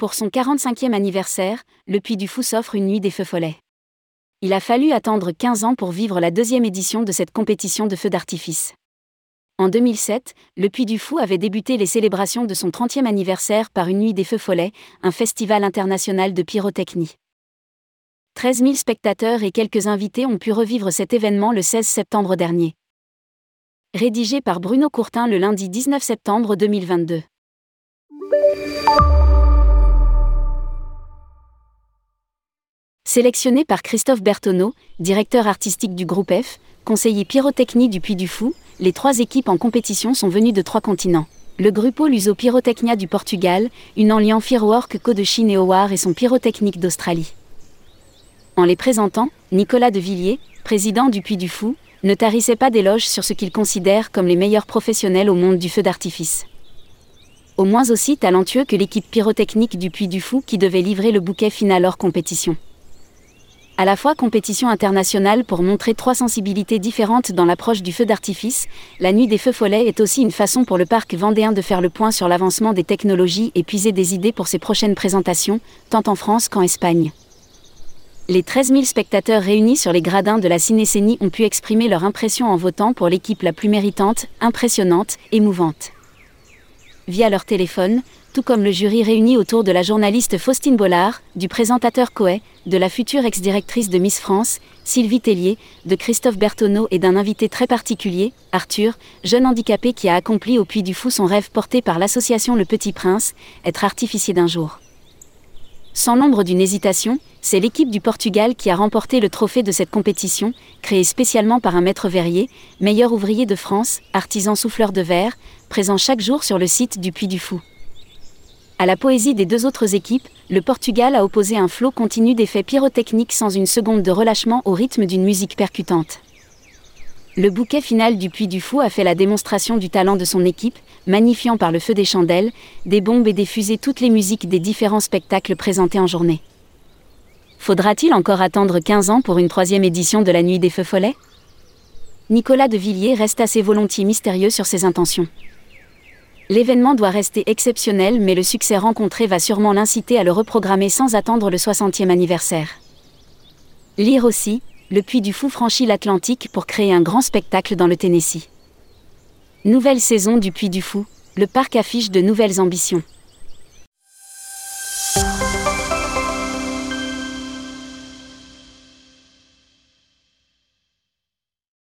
Pour son 45e anniversaire, le Puy du Fou s'offre une nuit des feux follets. Il a fallu attendre 15 ans pour vivre la deuxième édition de cette compétition de feux d'artifice. En 2007, le Puy du Fou avait débuté les célébrations de son 30e anniversaire par une nuit des feux follets, un festival international de pyrotechnie. 13 000 spectateurs et quelques invités ont pu revivre cet événement le 16 septembre dernier. Rédigé par Bruno Courtin le lundi 19 septembre 2022. Sélectionné par Christophe Bertonneau, directeur artistique du groupe F, conseiller pyrotechnie du Puy du Fou, les trois équipes en compétition sont venues de trois continents. Le Grupo Luso Pyrotechnia du Portugal, une en lien Firework Co de Chine et Howard et son pyrotechnique d'Australie. En les présentant, Nicolas de Villiers, président du Puy du Fou, ne tarissait pas d'éloges sur ce qu'il considère comme les meilleurs professionnels au monde du feu d'artifice. Au moins aussi talentueux que l'équipe pyrotechnique du Puy du Fou qui devait livrer le bouquet final hors compétition à la fois compétition internationale pour montrer trois sensibilités différentes dans l'approche du feu d'artifice, la nuit des feux follets est aussi une façon pour le parc vendéen de faire le point sur l'avancement des technologies et puiser des idées pour ses prochaines présentations, tant en France qu'en Espagne. Les 13 000 spectateurs réunis sur les gradins de la cinécénie ont pu exprimer leur impression en votant pour l'équipe la plus méritante, impressionnante, émouvante. Via leur téléphone, tout comme le jury réuni autour de la journaliste Faustine Bollard, du présentateur Coé, de la future ex-directrice de Miss France, Sylvie Tellier, de Christophe Bertonneau et d'un invité très particulier, Arthur, jeune handicapé qui a accompli au Puy du Fou son rêve porté par l'association Le Petit Prince, être artificier d'un jour. Sans l'ombre d'une hésitation, c'est l'équipe du Portugal qui a remporté le trophée de cette compétition, créée spécialement par un maître verrier, meilleur ouvrier de France, artisan souffleur de verre, présent chaque jour sur le site du Puy du Fou. À la poésie des deux autres équipes, le Portugal a opposé un flot continu d'effets pyrotechniques sans une seconde de relâchement au rythme d'une musique percutante. Le bouquet final du Puy du Fou a fait la démonstration du talent de son équipe, magnifiant par le feu des chandelles, des bombes et des fusées toutes les musiques des différents spectacles présentés en journée. Faudra-t-il encore attendre 15 ans pour une troisième édition de la Nuit des Feux Follets? Nicolas de Villiers reste assez volontiers mystérieux sur ses intentions. L'événement doit rester exceptionnel mais le succès rencontré va sûrement l'inciter à le reprogrammer sans attendre le 60e anniversaire. Lire aussi, le Puy du Fou franchit l'Atlantique pour créer un grand spectacle dans le Tennessee. Nouvelle saison du Puy du Fou, le parc affiche de nouvelles ambitions.